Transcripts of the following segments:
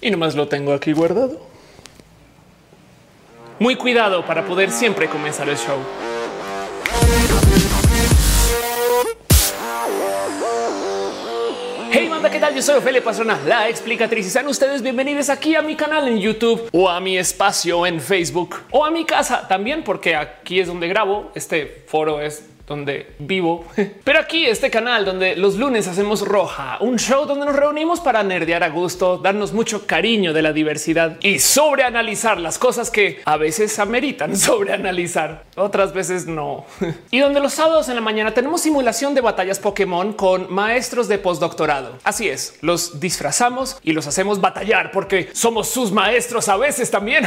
y nomás lo tengo aquí guardado. Muy cuidado para poder siempre comenzar el show. Hey, manda, ¿qué tal? Yo soy Ophelia Pastrana, la explicatriz. Y sean ustedes bienvenidos aquí a mi canal en YouTube o a mi espacio en Facebook o a mi casa también, porque aquí es donde grabo. Este foro es donde vivo. Pero aquí este canal donde los lunes hacemos roja, un show donde nos reunimos para nerdear a gusto, darnos mucho cariño de la diversidad y sobreanalizar las cosas que a veces ameritan sobreanalizar, otras veces no. Y donde los sábados en la mañana tenemos simulación de batallas Pokémon con maestros de postdoctorado. Así es, los disfrazamos y los hacemos batallar porque somos sus maestros a veces también.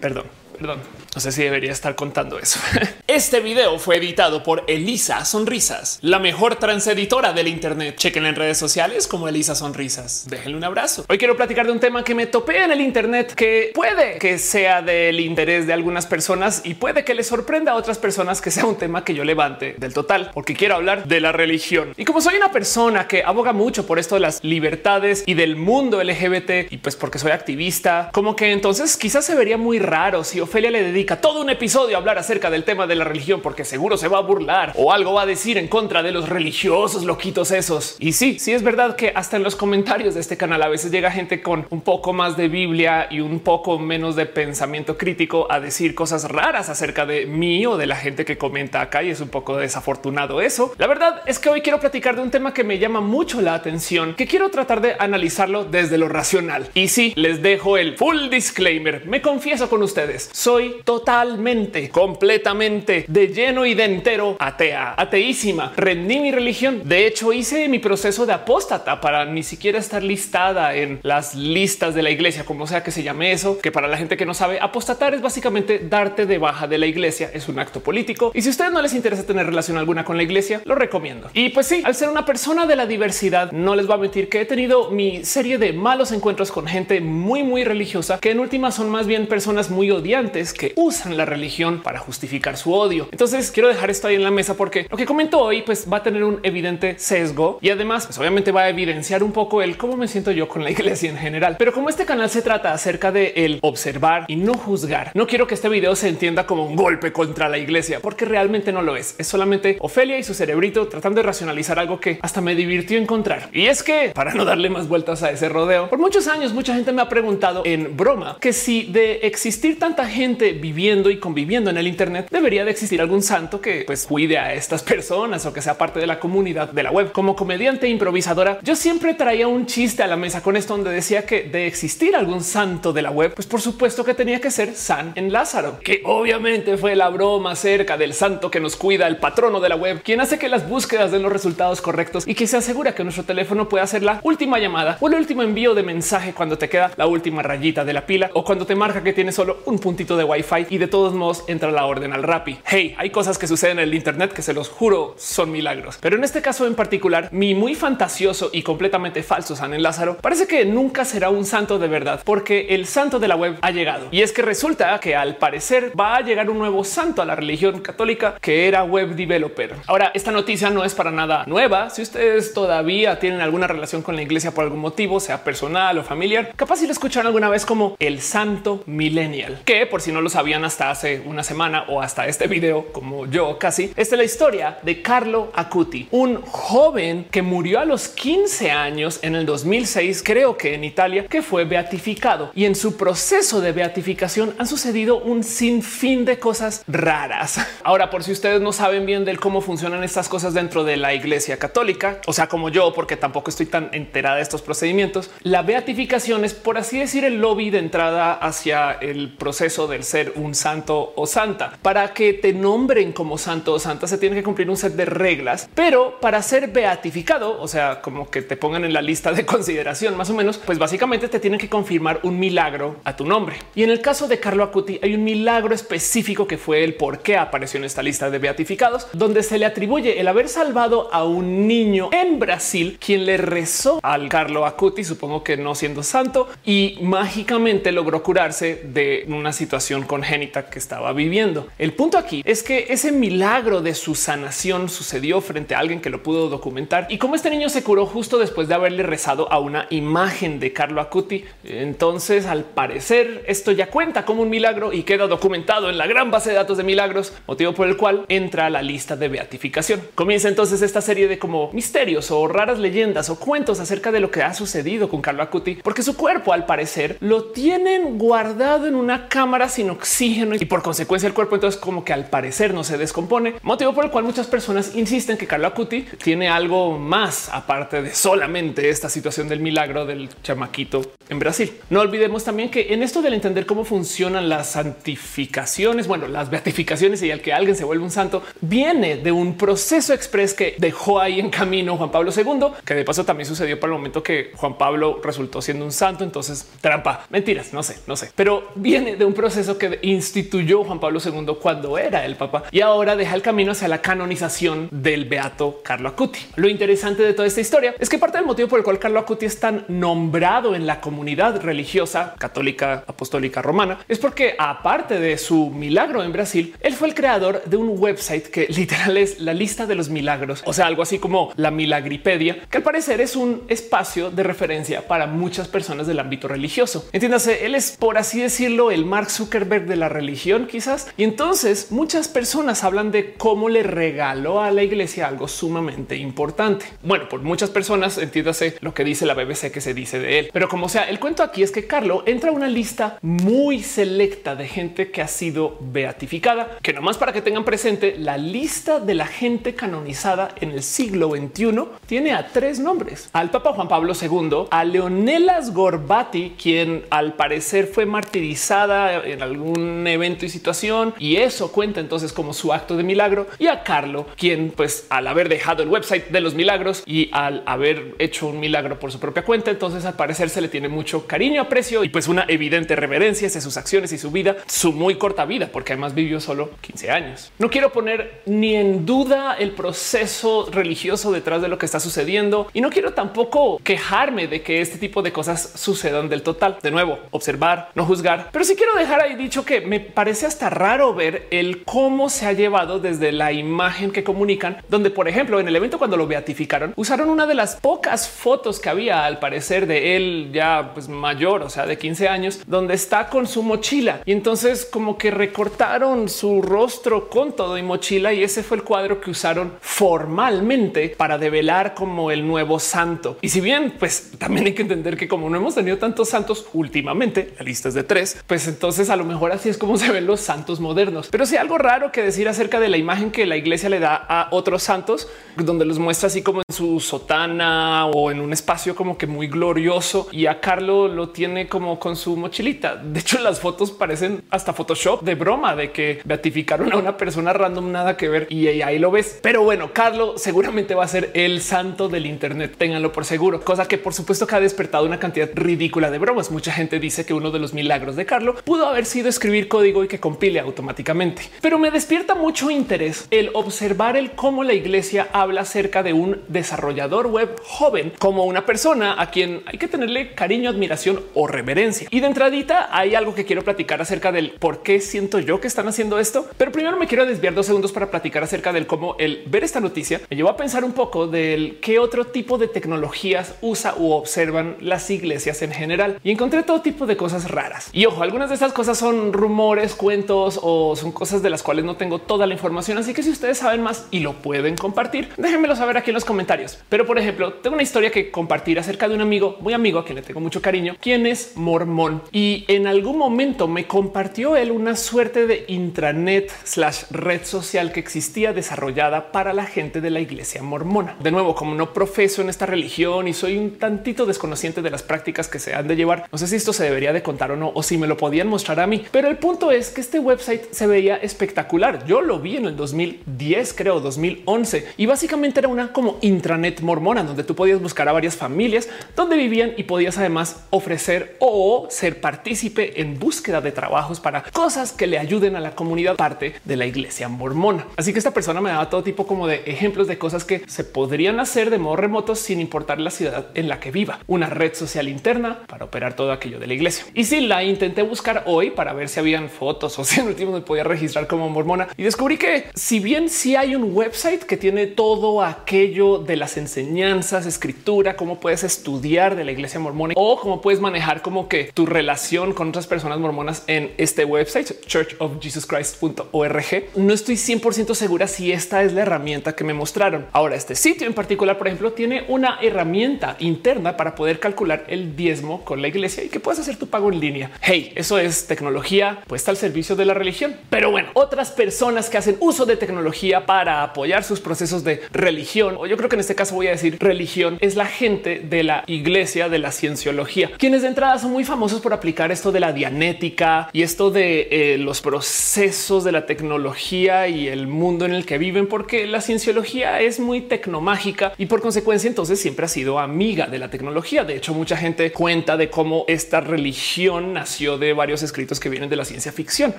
Perdón, perdón. No sé si debería estar contando eso. Este video fue editado por Elisa Sonrisas, la mejor transeditora del Internet. Chequen en redes sociales como Elisa Sonrisas. Déjenle un abrazo. Hoy quiero platicar de un tema que me topé en el Internet que puede que sea del interés de algunas personas y puede que les sorprenda a otras personas que sea un tema que yo levante del total, porque quiero hablar de la religión. Y como soy una persona que aboga mucho por esto de las libertades y del mundo LGBT, y pues porque soy activista, como que entonces quizás se vería muy raro si Ofelia le dedica todo un episodio a hablar acerca del tema de la religión, porque seguro se va a burlar o algo va a decir en contra de los religiosos loquitos esos. Y sí, sí es verdad que hasta en los comentarios de este canal a veces llega gente con un poco más de Biblia y un poco menos de pensamiento crítico a decir cosas raras acerca de mí o de la gente que comenta acá y es un poco desafortunado eso. La verdad es que hoy quiero platicar de un tema que me llama mucho la atención, que quiero tratar de analizarlo desde lo racional. Y sí, les dejo el full disclaimer. Me confieso con ustedes, soy totalmente, completamente de lleno y de entero atea, ateísima. Rendí mi religión. De hecho, hice mi proceso de apóstata para ni siquiera estar listada en las listas de la iglesia, como sea que se llame eso, que para la gente que no sabe, apostatar es básicamente darte de baja de la iglesia. Es un acto político. Y si a ustedes no les interesa tener relación alguna con la iglesia, lo recomiendo. Y pues sí, al ser una persona de la diversidad, no les va a mentir que he tenido mi serie de malos encuentros con gente muy, muy religiosa, que en última son más bien personas muy odiantes que usan la religión para justificar su odio. Entonces quiero dejar esto ahí en la mesa porque lo que comento hoy pues va a tener un evidente sesgo y además pues obviamente va a evidenciar un poco el cómo me siento yo con la iglesia en general. Pero como este canal se trata acerca de el observar y no juzgar, no quiero que este video se entienda como un golpe contra la iglesia porque realmente no lo es. Es solamente Ofelia y su cerebrito tratando de racionalizar algo que hasta me divirtió encontrar. Y es que para no darle más vueltas a ese rodeo, por muchos años mucha gente me ha preguntado en broma que si de existir tanta gente viviendo y conviviendo en el Internet, debería de existir algún santo que pues cuide a estas personas o que sea parte de la comunidad de la web. Como comediante e improvisadora, yo siempre traía un chiste a la mesa con esto donde decía que de existir algún santo de la web, pues por supuesto que tenía que ser San en Lázaro, que obviamente fue la broma acerca del santo que nos cuida, el patrono de la web, quien hace que las búsquedas den los resultados correctos y que se asegura que nuestro teléfono pueda hacer la última llamada o el último envío de mensaje cuando te queda la última rayita de la pila o cuando te marca que tiene solo un puntito de wifi y de todos modos entra la orden al Rappi. Hey, hay cosas que suceden en el Internet que se los juro son milagros. Pero en este caso en particular, mi muy fantasioso y completamente falso San en Lázaro parece que nunca será un santo de verdad porque el santo de la web ha llegado. Y es que resulta que al parecer va a llegar un nuevo santo a la religión católica que era web developer. Ahora, esta noticia no es para nada nueva. Si ustedes todavía tienen alguna relación con la iglesia por algún motivo, sea personal o familiar, capaz si lo escucharon alguna vez como el santo millennial, que por si no lo sabían hasta hace una semana o hasta este video, como yo casi, esta es la historia de Carlo Acuti, un joven que murió a los 15 años en el 2006, creo que en Italia, que fue beatificado. Y en su proceso de beatificación han sucedido un sinfín de cosas raras. Ahora, por si ustedes no saben bien del cómo funcionan estas cosas dentro de la iglesia católica, o sea, como yo, porque tampoco estoy tan enterada de estos procedimientos, la beatificación es, por así decir, el lobby de entrada hacia el proceso del ser un santo o santa. Para que te nombren como santo o santa se tiene que cumplir un set de reglas, pero para ser beatificado, o sea, como que te pongan en la lista de consideración más o menos, pues básicamente te tienen que confirmar un milagro a tu nombre. Y en el caso de Carlo Acuti hay un milagro específico que fue el por qué apareció en esta lista de beatificados, donde se le atribuye el haber salvado a un niño en Brasil quien le rezó al Carlo Acuti, supongo que no siendo santo, y mágicamente logró curarse de una situación con que estaba viviendo. El punto aquí es que ese milagro de su sanación sucedió frente a alguien que lo pudo documentar y como este niño se curó justo después de haberle rezado a una imagen de Carlo Acuti. Entonces, al parecer, esto ya cuenta como un milagro y queda documentado en la gran base de datos de milagros, motivo por el cual entra a la lista de beatificación. Comienza entonces esta serie de como misterios o raras leyendas o cuentos acerca de lo que ha sucedido con Carlo Acuti, porque su cuerpo al parecer lo tienen guardado en una cámara sin oxígeno y por consecuencia el cuerpo entonces como que al parecer no se descompone, motivo por el cual muchas personas insisten que Carlo Acuti tiene algo más aparte de solamente esta situación del milagro del chamaquito en Brasil. No olvidemos también que en esto del entender cómo funcionan las santificaciones, bueno, las beatificaciones y al que alguien se vuelve un santo, viene de un proceso express que dejó ahí en camino Juan Pablo II, que de paso también sucedió para el momento que Juan Pablo resultó siendo un santo. Entonces, trampa, mentiras, no sé, no sé, pero viene de un proceso que instituyó Juan Pablo II cuando era el papa y ahora deja el camino hacia la canonización del beato Carlo Acuti. Lo interesante de toda esta historia es que parte del motivo por el cual Carlo Acuti es tan nombrado en la comunidad religiosa católica apostólica romana es porque aparte de su milagro en Brasil, él fue el creador de un website que literal es la lista de los milagros, o sea, algo así como la Milagripedia, que al parecer es un espacio de referencia para muchas personas del ámbito religioso. Entiéndase, él es por así decirlo el Mark Zuckerberg de la religión quizás. Y entonces muchas personas hablan de cómo le regaló a la iglesia algo sumamente importante. Bueno, por muchas personas entiéndase lo que dice la BBC que se dice de él. Pero como sea, el cuento aquí es que Carlo entra a una lista muy selecta de gente que ha sido beatificada, que nomás para que tengan presente la lista de la gente canonizada en el siglo XXI tiene a tres nombres: al Papa Juan Pablo II, a Leonelas Gorbati, quien al parecer fue martirizada en algún evento y situación, y eso cuenta entonces como su acto de milagro, y a Carlo, quien pues al haber dejado el website de los milagros y al haber hecho un milagro por su propia cuenta, entonces al parecer se le tiene mucho cariño, aprecio y pues una evidente reverencia hacia sus acciones y su vida, su muy corta vida, porque además vivió solo 15 años. No quiero poner ni en duda el proceso religioso detrás de lo que está sucediendo y no quiero tampoco quejarme de que este tipo de cosas sucedan del total. De nuevo, observar, no juzgar, pero sí quiero dejar ahí dicho que me parece hasta raro ver el cómo se ha llevado desde la imagen que comunican, donde por ejemplo en el evento cuando lo beatificaron usaron una de las pocas fotos que había al parecer de él ya pues mayor, o sea, de 15 años, donde está con su mochila y entonces como que recortaron su rostro con todo y mochila y ese fue el cuadro que usaron formalmente para develar como el nuevo santo. Y si bien pues también hay que entender que como no hemos tenido tantos santos últimamente, la lista es de tres, pues entonces a lo mejor así es como se ven los santos modernos. Pero si sí, algo raro que decir acerca de la imagen que la iglesia le da a otros santos, donde los muestra así como en su sotana o en un espacio como que muy glorioso y a Carlo lo tiene como con su mochilita. De hecho, las fotos parecen hasta Photoshop de broma de que beatificaron a una persona random, nada que ver y ahí lo ves. Pero bueno, Carlo seguramente va a ser el santo del Internet. Ténganlo por seguro, cosa que por supuesto que ha despertado una cantidad ridícula de bromas. Mucha gente dice que uno de los milagros de Carlo pudo haber sido escribir código y que compile automáticamente. Pero me despierta mucho interés el observar el cómo la iglesia habla acerca de un desarrollador web joven como una persona a quien hay que tenerle cariño, admiración o reverencia. Y de entradita hay algo que quiero platicar acerca del por qué siento yo que están haciendo esto. Pero primero me quiero desviar dos segundos para platicar acerca del cómo el ver esta noticia me llevó a pensar un poco del qué otro tipo de tecnologías usa u observan las iglesias en general. Y encontré todo tipo de cosas raras. Y ojo, algunas de estas cosas son rumores, cuentos o son cosas de las cuales no tengo toda la información. Así que si ustedes saben más y lo pueden compartir, déjenmelo saber aquí en los comentarios. Pero por ejemplo, tengo una historia que compartir acerca de un amigo muy amigo a quien le tengo mucho cariño, quien es mormón y en algún momento me compartió él una suerte de intranet slash red social que existía desarrollada para la gente de la iglesia mormona. De nuevo, como no profeso en esta religión y soy un tantito desconociente de las prácticas que se han de llevar, no sé si esto se debería de contar o no, o si me lo podían mostrar a mí. Pero el punto es que este website se veía espectacular. Yo lo vi en el 2010, creo 2011, y básicamente era una como intranet mormona donde tú podías buscar a varias familias donde vivían y podías además ofrecer o ser partícipe en búsqueda de trabajos para cosas que le ayuden a la comunidad parte de la iglesia mormona. Así que esta persona me daba todo tipo como de ejemplos de cosas que se podrían hacer de modo remoto sin importar la ciudad en la que viva. Una red social interna para operar todo aquello de la iglesia. Y si la intenté buscar hoy para ver ver si habían fotos o si en último me podía registrar como mormona y descubrí que si bien sí hay un website que tiene todo aquello de las enseñanzas, escritura, cómo puedes estudiar de la iglesia mormona o cómo puedes manejar como que tu relación con otras personas mormonas en este website churchofjesuschrist.org. No estoy 100% segura si esta es la herramienta que me mostraron. Ahora, este sitio en particular, por ejemplo, tiene una herramienta interna para poder calcular el diezmo con la iglesia y que puedas hacer tu pago en línea. Hey, eso es tecnología puesta al servicio de la religión. Pero bueno, otras personas que hacen uso de tecnología para apoyar sus procesos de religión, o yo creo que en este caso voy a decir religión, es la gente de la iglesia de la cienciología, quienes de entrada son muy famosos por aplicar esto de la dianética y esto de eh, los procesos de la tecnología y el mundo en el que viven, porque la cienciología es muy tecnomágica y por consecuencia entonces siempre ha sido amiga de la tecnología. De hecho, mucha gente cuenta de cómo esta religión nació de varios escritos que vienen de la ciencia ficción.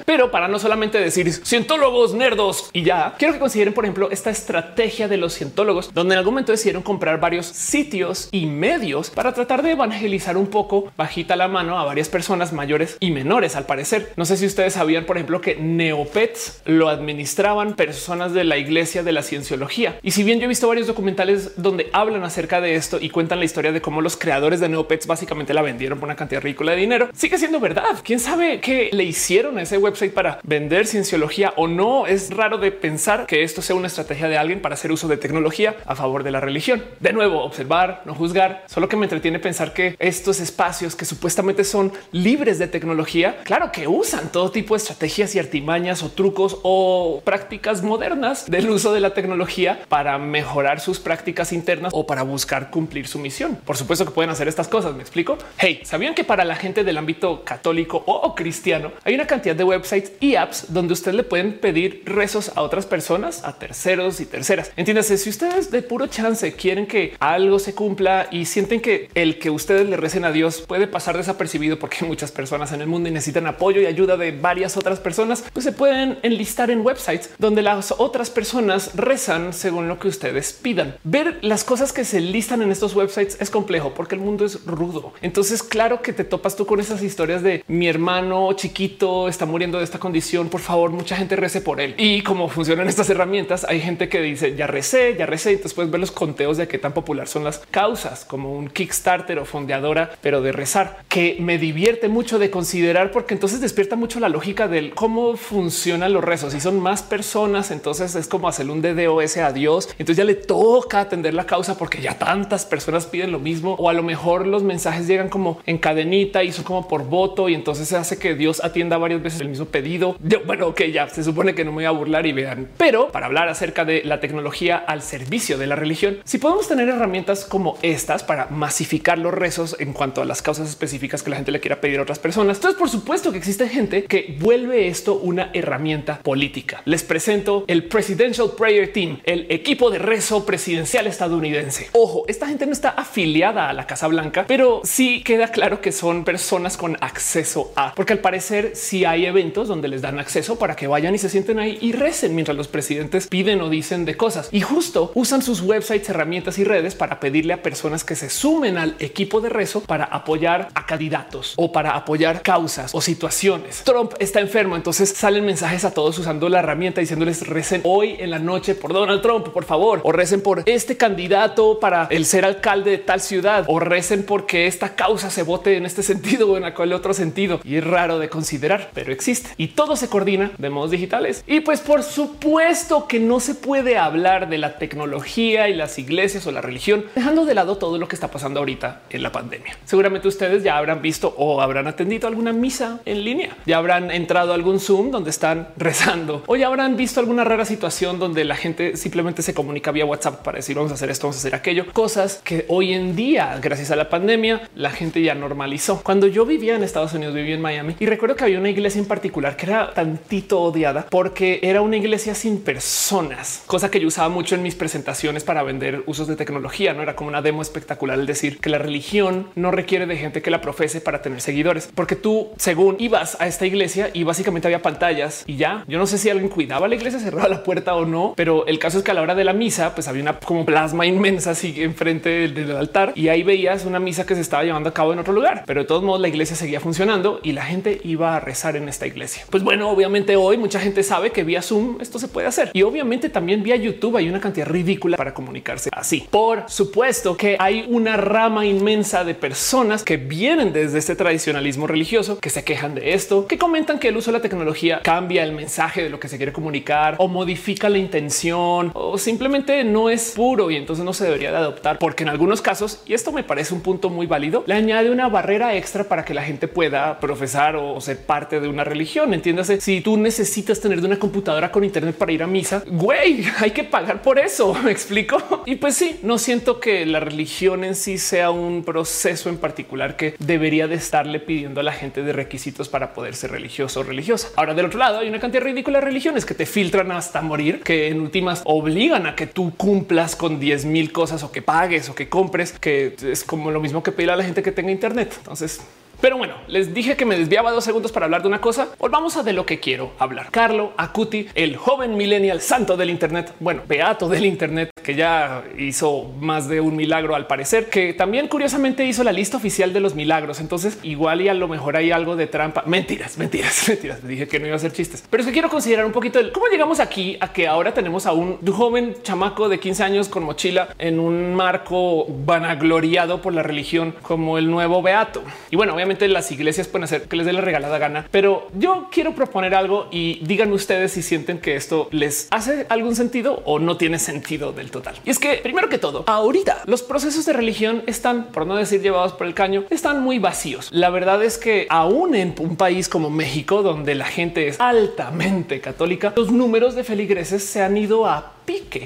Pero para no solamente decir cientólogos nerdos y ya, quiero que consideren, por ejemplo, esta estrategia de los cientólogos, donde en algún momento decidieron comprar varios sitios y medios para tratar de evangelizar un poco bajita la mano a varias personas mayores y menores. Al parecer, no sé si ustedes sabían, por ejemplo, que Neopets lo administraban personas de la iglesia de la cienciología. Y si bien yo he visto varios documentales donde hablan acerca de esto y cuentan la historia de cómo los creadores de Neopets básicamente la vendieron por una cantidad ridícula de dinero, sigue siendo verdad. Quién sabe qué le hicieron ese website para vender cienciología o no. Es raro de pensar que esto sea una estrategia de alguien para hacer uso de tecnología a favor de la religión. De nuevo, observar, no juzgar, solo que me entretiene pensar que estos espacios que supuestamente son libres de tecnología, claro que usan todo tipo de estrategias y artimañas o trucos o prácticas modernas del uso de la tecnología para mejorar sus prácticas internas o para buscar cumplir su misión. Por supuesto que pueden hacer estas cosas. Me explico. Hey, sabían que para la gente del ámbito católico o cristiano hay una cantidad de websites y apps donde ustedes le pueden pedir rezos a otras personas, a terceros y terceras. Entiéndase, si ustedes de puro chance quieren que algo se cumpla y sienten que el que ustedes le recen a Dios puede pasar desapercibido porque muchas personas en el mundo necesitan apoyo y ayuda de varias otras personas, pues se pueden enlistar en websites donde las otras personas rezan según lo que ustedes pidan. Ver las cosas que se listan en estos websites es complejo porque el mundo es rudo. Entonces, claro que te topas tú con esas historias de mi hermano chiquito está muriendo de esta condición. Por favor, mucha gente rece por él. Y como funcionan estas herramientas, hay gente que dice ya recé, ya recé. Entonces puedes ver los conteos de qué tan popular son las causas, como un Kickstarter o fondeadora, pero de rezar, que me divierte mucho de considerar porque entonces despierta mucho la lógica del cómo funcionan los rezos. Si son más personas, entonces es como hacer un DDoS a Dios. Entonces ya le toca atender la causa porque ya tantas personas piden lo mismo o a lo mejor los mensajes llegan como en cadenita y son como por voto y entonces se hace que Dios atienda varias veces el mismo pedido. Yo, bueno, que ya se supone que no me voy a burlar y vean, pero para hablar acerca de la tecnología al servicio de la religión, si podemos tener herramientas como estas para masificar los rezos en cuanto a las causas específicas que la gente le quiera pedir a otras personas, entonces por supuesto que existe gente que vuelve esto una herramienta política. Les presento el Presidential Prayer Team, el equipo de rezo presidencial estadounidense. Ojo, esta gente no está afiliada a la Casa Blanca, pero sí queda claro que son personas con acceso a, porque al parecer si hay eventos donde les dan acceso para que vayan y se sienten ahí y recen mientras los presidentes piden o dicen de cosas y justo usan sus websites, herramientas y redes para pedirle a personas que se sumen al equipo de rezo para apoyar a candidatos o para apoyar causas o situaciones. Trump está enfermo, entonces salen mensajes a todos usando la herramienta diciéndoles recen hoy en la noche por Donald Trump, por favor, o recen por este candidato para el ser alcalde de tal ciudad, o recen porque esta causa se vote en este sentido o en aquel otro sentido. Y es raro de considerar, pero existe y todo se coordina de modos digitales. Y pues por supuesto que no se puede hablar de la tecnología y las iglesias o la religión, dejando de lado todo lo que está pasando ahorita en la pandemia. Seguramente ustedes ya habrán visto o habrán atendido alguna misa en línea, ya habrán entrado a algún Zoom donde están rezando o ya habrán visto alguna rara situación donde la gente simplemente se comunica vía WhatsApp para decir vamos a hacer esto, vamos a hacer aquello, cosas que hoy en día, gracias a la pandemia, la gente ya normalizó. Cuando yo vivía en Estados Unidos, vivía en Miami y recuerdo que había una iglesia en particular que era tantito odiada porque era una iglesia sin personas, cosa que yo usaba mucho en mis presentaciones para vender usos de tecnología. No era como una demo espectacular el decir que la religión no requiere de gente que la profese para tener seguidores, porque tú, según ibas a esta iglesia y básicamente había pantallas y ya yo no sé si alguien cuidaba la iglesia, cerraba la puerta o no, pero el caso es que a la hora de la misa, pues había una como plasma inmensa así enfrente del, del altar y ahí veías una misa que se estaba llevando a cabo en otro lugar, pero de todos modos la iglesia seguía funcionando y la gente iba iba a rezar en esta iglesia. Pues bueno, obviamente hoy mucha gente sabe que vía Zoom esto se puede hacer y obviamente también vía YouTube hay una cantidad ridícula para comunicarse así. Por supuesto que hay una rama inmensa de personas que vienen desde este tradicionalismo religioso que se quejan de esto, que comentan que el uso de la tecnología cambia el mensaje de lo que se quiere comunicar o modifica la intención o simplemente no es puro y entonces no se debería de adoptar porque en algunos casos, y esto me parece un punto muy válido, le añade una barrera extra para que la gente pueda profesar o ser parte de una religión. Entiéndase, si tú necesitas tener una computadora con internet para ir a misa, güey, hay que pagar por eso. Me explico. Y pues sí, no siento que la religión en sí sea un proceso en particular que debería de estarle pidiendo a la gente de requisitos para poder ser religioso o religiosa. Ahora del otro lado hay una cantidad ridícula de religiones que te filtran hasta morir, que en últimas obligan a que tú cumplas con 10 mil cosas o que pagues o que compres, que es como lo mismo que pedir a la gente que tenga internet. Entonces pero bueno, les dije que me desviaba dos segundos para hablar de una cosa. Volvamos a de lo que quiero hablar. Carlo Acuti, el joven millennial santo del Internet, bueno, beato del Internet, que ya hizo más de un milagro al parecer, que también curiosamente hizo la lista oficial de los milagros. Entonces, igual y a lo mejor hay algo de trampa. Mentiras, mentiras, mentiras. Dije que no iba a ser chistes, pero es que quiero considerar un poquito el cómo llegamos aquí a que ahora tenemos a un joven chamaco de 15 años con mochila en un marco vanagloriado por la religión como el nuevo beato. Y bueno, obviamente las iglesias pueden hacer que les dé la regalada gana, pero yo quiero proponer algo y digan ustedes si sienten que esto les hace algún sentido o no tiene sentido del total. Y es que primero que todo, ahorita los procesos de religión están, por no decir llevados por el caño, están muy vacíos. La verdad es que aún en un país como México, donde la gente es altamente católica, los números de feligreses se han ido a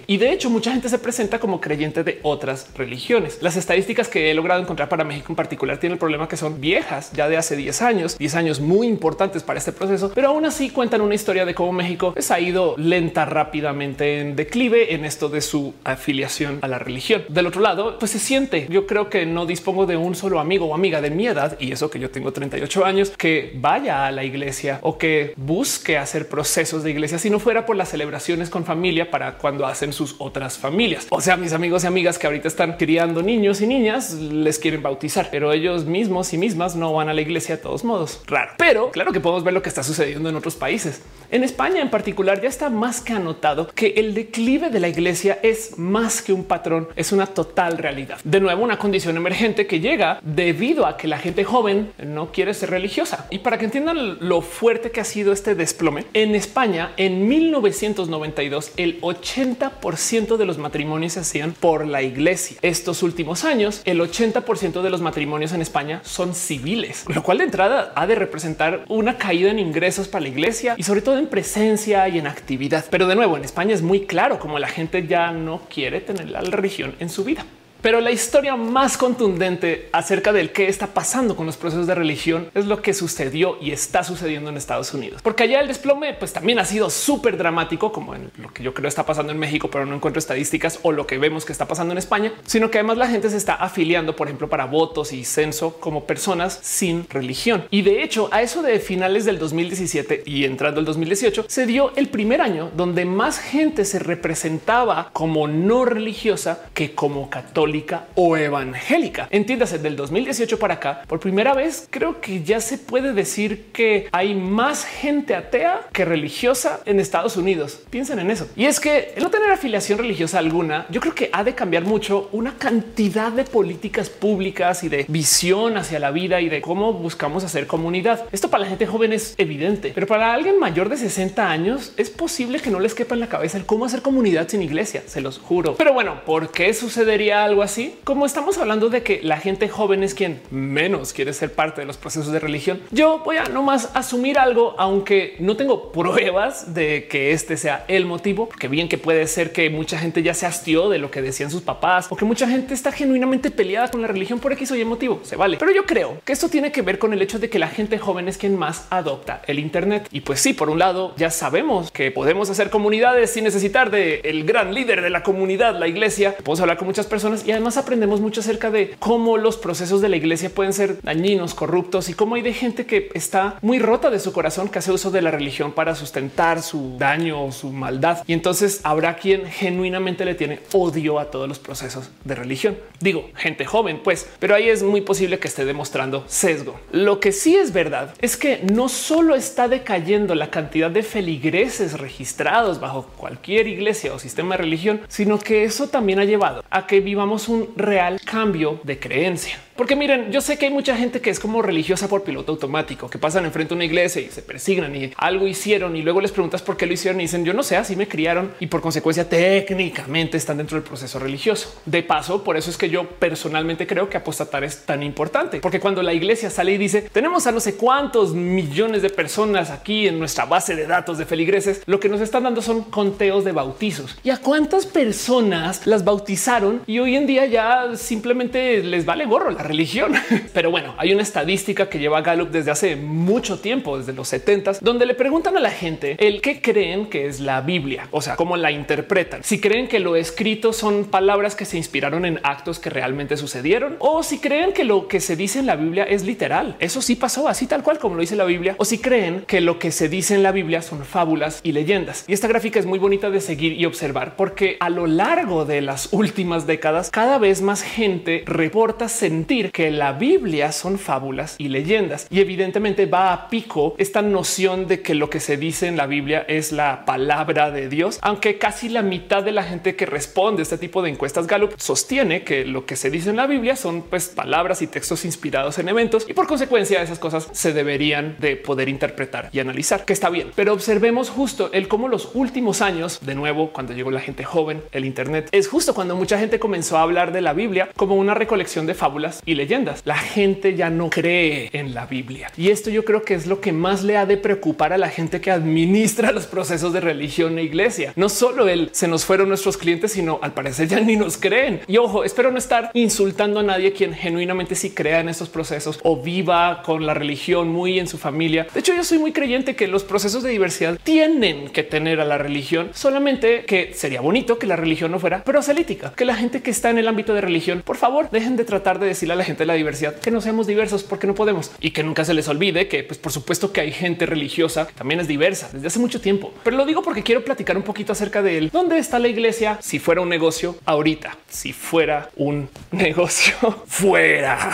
y de hecho, mucha gente se presenta como creyente de otras religiones. Las estadísticas que he logrado encontrar para México en particular tienen el problema que son viejas ya de hace 10 años, 10 años muy importantes para este proceso, pero aún así cuentan una historia de cómo México pues, ha ido lenta, rápidamente en declive en esto de su afiliación a la religión. Del otro lado, pues se siente. Yo creo que no dispongo de un solo amigo o amiga de mi edad y eso que yo tengo 38 años que vaya a la iglesia o que busque hacer procesos de iglesia si no fuera por las celebraciones con familia para cuando cuando hacen sus otras familias. O sea, mis amigos y amigas que ahorita están criando niños y niñas les quieren bautizar, pero ellos mismos y mismas no van a la iglesia de todos modos. Raro, pero claro que podemos ver lo que está sucediendo en otros países. En España en particular ya está más que anotado que el declive de la iglesia es más que un patrón, es una total realidad. De nuevo, una condición emergente que llega debido a que la gente joven no quiere ser religiosa. Y para que entiendan lo fuerte que ha sido este desplome, en España en 1992 el 80 80% de los matrimonios se hacían por la iglesia. Estos últimos años, el 80% de los matrimonios en España son civiles, lo cual de entrada ha de representar una caída en ingresos para la iglesia y sobre todo en presencia y en actividad. Pero de nuevo, en España es muy claro como la gente ya no quiere tener la religión en su vida. Pero la historia más contundente acerca del qué está pasando con los procesos de religión es lo que sucedió y está sucediendo en Estados Unidos, porque allá el desplome pues también ha sido súper dramático, como en lo que yo creo está pasando en México, pero no encuentro estadísticas o lo que vemos que está pasando en España, sino que además la gente se está afiliando, por ejemplo, para votos y censo como personas sin religión. Y de hecho, a eso de finales del 2017 y entrando el 2018, se dio el primer año donde más gente se representaba como no religiosa que como católica o evangélica. Entiéndase, del 2018 para acá, por primera vez creo que ya se puede decir que hay más gente atea que religiosa en Estados Unidos. Piensen en eso. Y es que el no tener afiliación religiosa alguna, yo creo que ha de cambiar mucho una cantidad de políticas públicas y de visión hacia la vida y de cómo buscamos hacer comunidad. Esto para la gente joven es evidente, pero para alguien mayor de 60 años es posible que no les quepa en la cabeza el cómo hacer comunidad sin iglesia, se los juro. Pero bueno, ¿por qué sucedería algo así, como estamos hablando de que la gente joven es quien menos quiere ser parte de los procesos de religión, yo voy a nomás asumir algo, aunque no tengo pruebas de que este sea el motivo, que bien que puede ser que mucha gente ya se hastió de lo que decían sus papás o que mucha gente está genuinamente peleada con la religión por X o Y motivo. Se vale, pero yo creo que esto tiene que ver con el hecho de que la gente joven es quien más adopta el Internet. Y pues sí, por un lado, ya sabemos que podemos hacer comunidades sin necesitar de el gran líder de la comunidad, la iglesia. Podemos hablar con muchas personas y además aprendemos mucho acerca de cómo los procesos de la iglesia pueden ser dañinos, corruptos y cómo hay de gente que está muy rota de su corazón que hace uso de la religión para sustentar su daño o su maldad. Y entonces habrá quien genuinamente le tiene odio a todos los procesos de religión. Digo, gente joven, pues, pero ahí es muy posible que esté demostrando sesgo. Lo que sí es verdad es que no solo está decayendo la cantidad de feligreses registrados bajo cualquier iglesia o sistema de religión, sino que eso también ha llevado a que vivamos un real cambio de creencia. Porque miren, yo sé que hay mucha gente que es como religiosa por piloto automático, que pasan enfrente a una iglesia y se persignan y algo hicieron y luego les preguntas por qué lo hicieron y dicen yo no sé, así me criaron y por consecuencia técnicamente están dentro del proceso religioso. De paso, por eso es que yo personalmente creo que apostatar es tan importante, porque cuando la iglesia sale y dice tenemos a no sé cuántos millones de personas aquí en nuestra base de datos de feligreses, lo que nos están dando son conteos de bautizos y a cuántas personas las bautizaron y hoy en día ya simplemente les vale gorro religión. Pero bueno, hay una estadística que lleva Gallup desde hace mucho tiempo, desde los 70 donde le preguntan a la gente el qué creen que es la Biblia, o sea, cómo la interpretan. Si creen que lo escrito son palabras que se inspiraron en actos que realmente sucedieron o si creen que lo que se dice en la Biblia es literal. Eso sí pasó así tal cual como lo dice la Biblia o si creen que lo que se dice en la Biblia son fábulas y leyendas. Y esta gráfica es muy bonita de seguir y observar porque a lo largo de las últimas décadas cada vez más gente reporta sentir que la Biblia son fábulas y leyendas y evidentemente va a pico esta noción de que lo que se dice en la Biblia es la palabra de Dios, aunque casi la mitad de la gente que responde a este tipo de encuestas Gallup sostiene que lo que se dice en la Biblia son pues palabras y textos inspirados en eventos y por consecuencia esas cosas se deberían de poder interpretar y analizar, que está bien. Pero observemos justo el cómo los últimos años, de nuevo, cuando llegó la gente joven, el Internet, es justo cuando mucha gente comenzó a hablar de la Biblia como una recolección de fábulas y leyendas. La gente ya no cree en la Biblia. Y esto yo creo que es lo que más le ha de preocupar a la gente que administra los procesos de religión e iglesia. No solo él se nos fueron nuestros clientes, sino al parecer ya ni nos creen. Y ojo, espero no estar insultando a nadie quien genuinamente sí crea en estos procesos o viva con la religión muy en su familia. De hecho, yo soy muy creyente que los procesos de diversidad tienen que tener a la religión, solamente que sería bonito que la religión no fuera proselítica, que la gente que está en el ámbito de religión, por favor, dejen de tratar de a la gente de la diversidad que no seamos diversos porque no podemos y que nunca se les olvide que, pues, por supuesto que hay gente religiosa también es diversa desde hace mucho tiempo. Pero lo digo porque quiero platicar un poquito acerca de él. ¿Dónde está la iglesia si fuera un negocio ahorita? Si fuera un negocio fuera.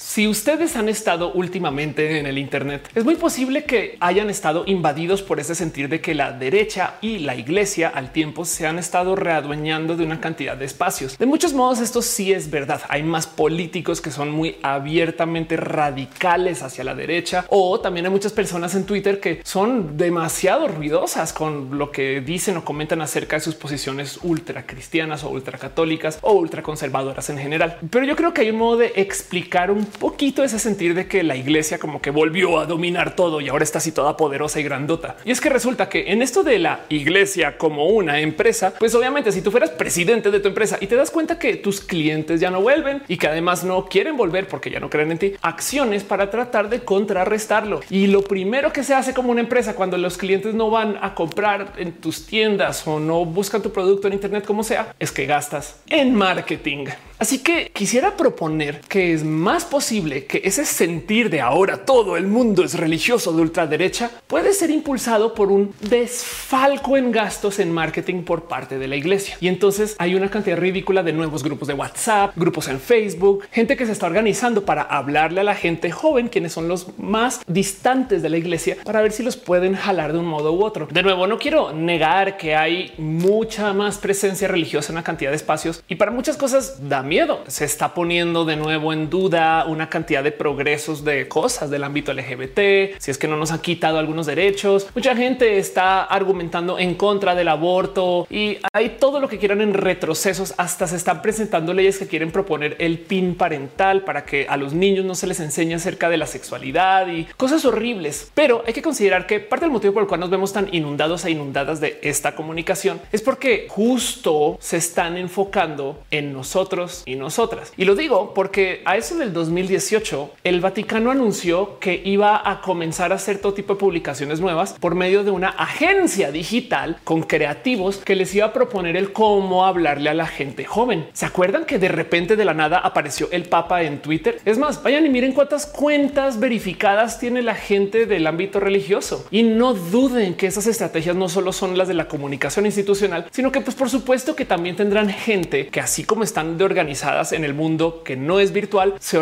Si ustedes han estado últimamente en el Internet, es muy posible que hayan estado invadidos por ese sentir de que la derecha y la iglesia al tiempo se han estado readueñando de una cantidad de espacios. De muchos modos, esto sí es verdad. Hay más políticos que son muy abiertamente radicales hacia la derecha o también hay muchas personas en Twitter que son demasiado ruidosas con lo que dicen o comentan acerca de sus posiciones ultra cristianas o ultra católicas o ultra conservadoras en general. Pero yo creo que hay un modo de explicar un poquito ese sentir de que la iglesia como que volvió a dominar todo y ahora está así toda poderosa y grandota. Y es que resulta que en esto de la iglesia como una empresa, pues obviamente si tú fueras presidente de tu empresa y te das cuenta que tus clientes ya no vuelven y que además no quieren volver porque ya no creen en ti, acciones para tratar de contrarrestarlo. Y lo primero que se hace como una empresa cuando los clientes no van a comprar en tus tiendas o no buscan tu producto en Internet como sea, es que gastas en marketing. Así que quisiera proponer que es más posible que ese sentir de ahora todo el mundo es religioso de ultraderecha puede ser impulsado por un desfalco en gastos en marketing por parte de la iglesia. Y entonces hay una cantidad ridícula de nuevos grupos de WhatsApp, grupos en Facebook, gente que se está organizando para hablarle a la gente joven, quienes son los más distantes de la iglesia, para ver si los pueden jalar de un modo u otro. De nuevo, no quiero negar que hay mucha más presencia religiosa en la cantidad de espacios y para muchas cosas da miedo. Se está poniendo de nuevo en duda una cantidad de progresos de cosas del ámbito LGBT. Si es que no nos han quitado algunos derechos, mucha gente está argumentando en contra del aborto y hay todo lo que quieran en retrocesos. Hasta se están presentando leyes que quieren proponer el PIN parental para que a los niños no se les enseñe acerca de la sexualidad y cosas horribles. Pero hay que considerar que parte del motivo por el cual nos vemos tan inundados e inundadas de esta comunicación es porque justo se están enfocando en nosotros y nosotras. Y lo digo porque a eso del 2000 2018, el Vaticano anunció que iba a comenzar a hacer todo tipo de publicaciones nuevas por medio de una agencia digital con creativos que les iba a proponer el cómo hablarle a la gente joven. ¿Se acuerdan que de repente de la nada apareció el Papa en Twitter? Es más, vayan y miren cuántas cuentas verificadas tiene la gente del ámbito religioso y no duden que esas estrategias no solo son las de la comunicación institucional, sino que pues por supuesto que también tendrán gente que así como están de organizadas en el mundo que no es virtual, se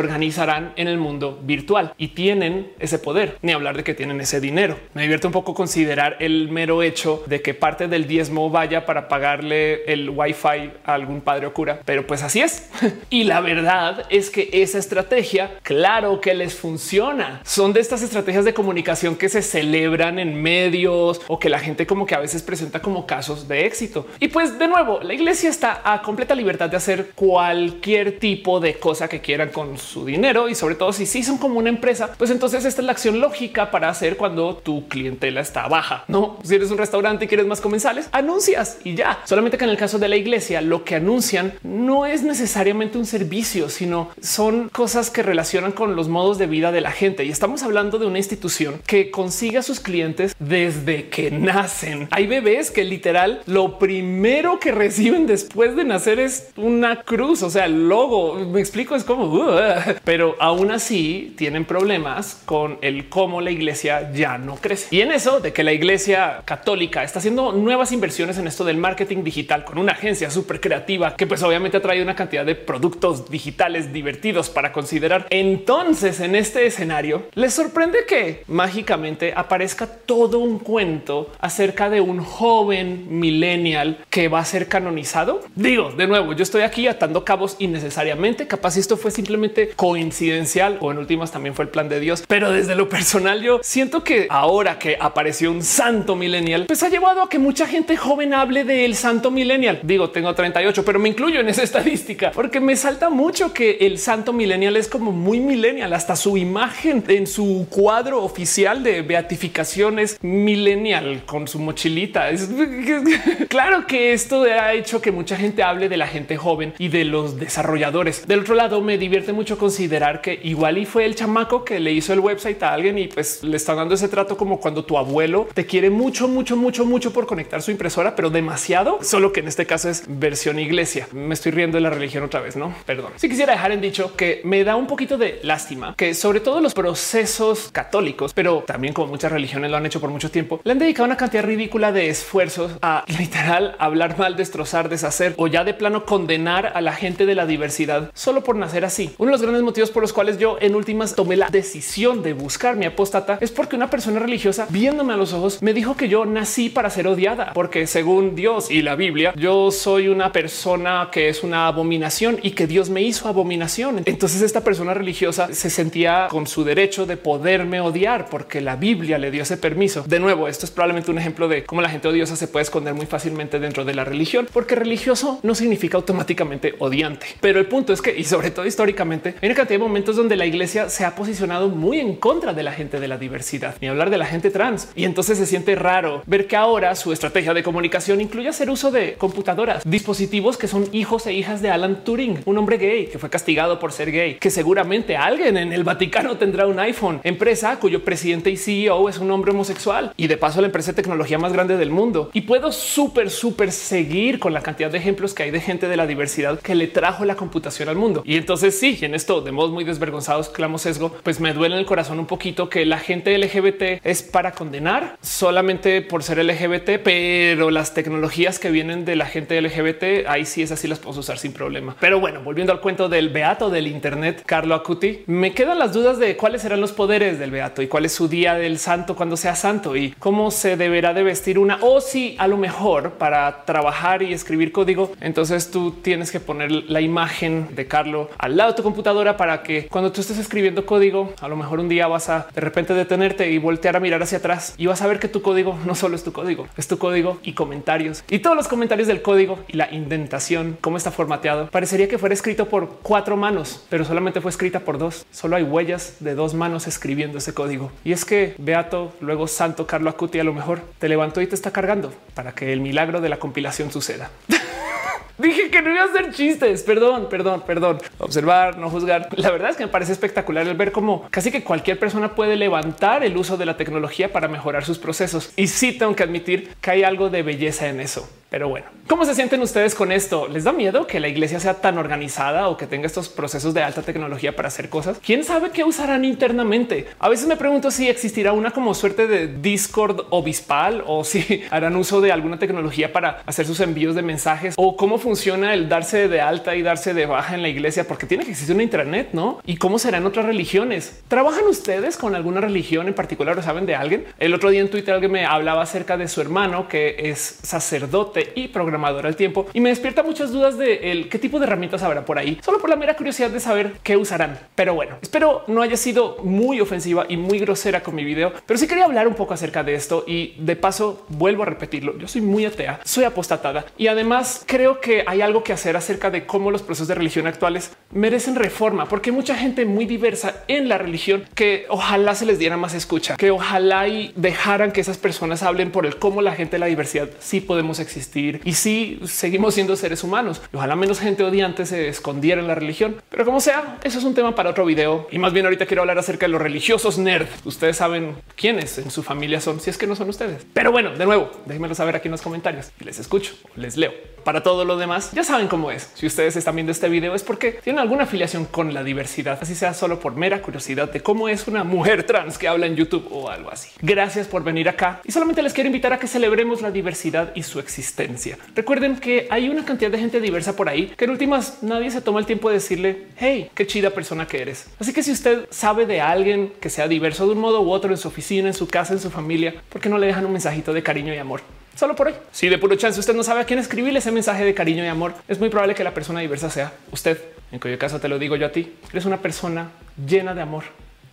en el mundo virtual y tienen ese poder, ni hablar de que tienen ese dinero. Me divierte un poco considerar el mero hecho de que parte del diezmo vaya para pagarle el wifi a algún padre o cura, pero pues así es. y la verdad es que esa estrategia, claro que les funciona. Son de estas estrategias de comunicación que se celebran en medios o que la gente como que a veces presenta como casos de éxito. Y pues de nuevo, la iglesia está a completa libertad de hacer cualquier tipo de cosa que quieran con su dinero y sobre todo si sí son como una empresa, pues entonces esta es la acción lógica para hacer cuando tu clientela está baja. No, si eres un restaurante y quieres más comensales, anuncias y ya. Solamente que en el caso de la iglesia, lo que anuncian no es necesariamente un servicio, sino son cosas que relacionan con los modos de vida de la gente. Y estamos hablando de una institución que consigue a sus clientes desde que nacen. Hay bebés que literal lo primero que reciben después de nacer es una cruz, o sea, el logo. Me explico, es como, uh, pero aún así tienen problemas con el cómo la iglesia ya no crece. Y en eso de que la iglesia católica está haciendo nuevas inversiones en esto del marketing digital con una agencia súper creativa que pues obviamente ha traído una cantidad de productos digitales divertidos para considerar. Entonces en este escenario les sorprende que mágicamente aparezca todo un cuento acerca de un joven millennial que va a ser canonizado. Digo de nuevo, yo estoy aquí atando cabos innecesariamente. Capaz esto fue simplemente coincidencial o en últimas también fue el plan de Dios, pero desde lo personal yo siento que ahora que apareció un santo millennial, pues ha llevado a que mucha gente joven hable del santo millennial. Digo, tengo 38, pero me incluyo en esa estadística porque me salta mucho que el santo millennial es como muy millennial, hasta su imagen en su cuadro oficial de beatificaciones millennial con su mochilita. Es claro que esto ha hecho que mucha gente hable de la gente joven y de los desarrolladores. Del otro lado, me divierte mucho considerar que igual y fue el chamaco que le hizo el website a alguien y pues le está dando ese trato como cuando tu abuelo te quiere mucho, mucho, mucho, mucho por conectar su impresora, pero demasiado, solo que en este caso es versión iglesia. Me estoy riendo de la religión otra vez, no? Perdón. Si quisiera dejar en dicho que me da un poquito de lástima que sobre todo los procesos católicos, pero también como muchas religiones lo han hecho por mucho tiempo, le han dedicado una cantidad ridícula de esfuerzos a literal hablar mal, destrozar, deshacer o ya de plano condenar a la gente de la diversidad solo por nacer así. Uno de los grandes motivos por los cuales yo en últimas tomé la decisión de buscar mi apóstata es porque una persona religiosa viéndome a los ojos me dijo que yo nací para ser odiada, porque según Dios y la Biblia, yo soy una persona que es una abominación y que Dios me hizo abominación. Entonces esta persona religiosa se sentía con su derecho de poderme odiar porque la Biblia le dio ese permiso. De nuevo, esto es probablemente un ejemplo de cómo la gente odiosa se puede esconder muy fácilmente dentro de la religión, porque religioso no significa automáticamente odiante. Pero el punto es que, y sobre todo históricamente, hay una cantidad de momentos donde la iglesia se ha posicionado muy en contra de la gente de la diversidad, ni hablar de la gente trans. Y entonces se siente raro ver que ahora su estrategia de comunicación incluye hacer uso de computadoras, dispositivos que son hijos e hijas de Alan Turing, un hombre gay que fue castigado por ser gay, que seguramente alguien en el Vaticano tendrá un iPhone, empresa cuyo presidente y CEO es un hombre homosexual y de paso la empresa de tecnología más grande del mundo. Y puedo súper, súper seguir con la cantidad de ejemplos que hay de gente de la diversidad que le trajo la computación al mundo. Y entonces sí, en esto de modos muy desvergonzados, clamo sesgo, pues me duele en el corazón un poquito que la gente LGBT es para condenar solamente por ser LGBT, pero las tecnologías que vienen de la gente LGBT, ahí sí es así las puedo usar sin problema. Pero bueno, volviendo al cuento del beato del Internet, Carlo Acuti, me quedan las dudas de cuáles serán los poderes del beato y cuál es su día del santo cuando sea santo y cómo se deberá de vestir una o si a lo mejor para trabajar y escribir código, entonces tú tienes que poner la imagen de Carlo al lado de tu computadora para que cuando tú estés escribiendo código, a lo mejor un día vas a de repente detenerte y voltear a mirar hacia atrás y vas a ver que tu código no solo es tu código, es tu código y comentarios y todos los comentarios del código y la indentación, cómo está formateado. Parecería que fuera escrito por cuatro manos, pero solamente fue escrita por dos. Solo hay huellas de dos manos escribiendo ese código. Y es que Beato, luego Santo Carlo Acuti, a lo mejor te levantó y te está cargando para que el milagro de la compilación suceda. Dije que no iba a hacer chistes. Perdón, perdón, perdón. Observar, no juzgar. La verdad es que me parece espectacular el ver cómo casi que cualquier persona puede levantar el uso de la tecnología para mejorar sus procesos. Y sí tengo que admitir que hay algo de belleza en eso. Pero bueno, ¿cómo se sienten ustedes con esto? ¿Les da miedo que la iglesia sea tan organizada o que tenga estos procesos de alta tecnología para hacer cosas? ¿Quién sabe qué usarán internamente? A veces me pregunto si existirá una como suerte de Discord obispal o si harán uso de alguna tecnología para hacer sus envíos de mensajes o cómo funciona el darse de alta y darse de baja en la iglesia, porque tiene que existir una intranet, ¿no? ¿Y cómo serán otras religiones? ¿Trabajan ustedes con alguna religión en particular o saben de alguien? El otro día en Twitter alguien me hablaba acerca de su hermano que es sacerdote y programador al tiempo y me despierta muchas dudas de qué tipo de herramientas habrá por ahí, solo por la mera curiosidad de saber qué usarán. Pero bueno, espero no haya sido muy ofensiva y muy grosera con mi video, pero sí quería hablar un poco acerca de esto y de paso vuelvo a repetirlo. Yo soy muy atea, soy apostatada y además creo que hay algo que hacer acerca de cómo los procesos de religión actuales merecen reforma, porque mucha gente muy diversa en la religión que ojalá se les diera más escucha, que ojalá y dejaran que esas personas hablen por el cómo la gente de la diversidad sí podemos existir y si seguimos siendo seres humanos. Ojalá menos gente odiante se escondiera en la religión, pero como sea, eso es un tema para otro video. Y más bien ahorita quiero hablar acerca de los religiosos nerd. Ustedes saben quiénes en su familia son, si es que no son ustedes. Pero bueno, de nuevo, déjenmelo saber aquí en los comentarios y les escucho, les leo. Para todo lo demás, ya saben cómo es. Si ustedes están viendo este video es porque tienen alguna afiliación con la diversidad, así sea solo por mera curiosidad de cómo es una mujer trans que habla en YouTube o algo así. Gracias por venir acá y solamente les quiero invitar a que celebremos la diversidad y su existencia. Recuerden que hay una cantidad de gente diversa por ahí que en últimas nadie se toma el tiempo de decirle hey, qué chida persona que eres. Así que si usted sabe de alguien que sea diverso de un modo u otro en su oficina, en su casa, en su familia, ¿por qué no le dejan un mensajito de cariño y amor? Solo por hoy. Si de puro chance usted no sabe a quién escribirle ese mensaje de cariño y amor, es muy probable que la persona diversa sea usted. En cuyo caso te lo digo yo a ti. Eres una persona llena de amor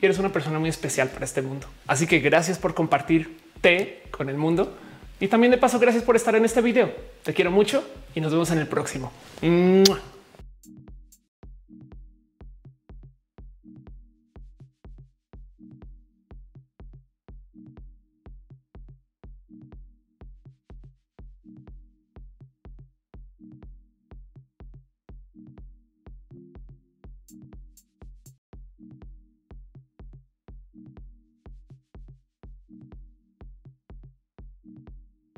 y eres una persona muy especial para este mundo. Así que gracias por compartirte con el mundo y también de paso gracias por estar en este video. Te quiero mucho y nos vemos en el próximo.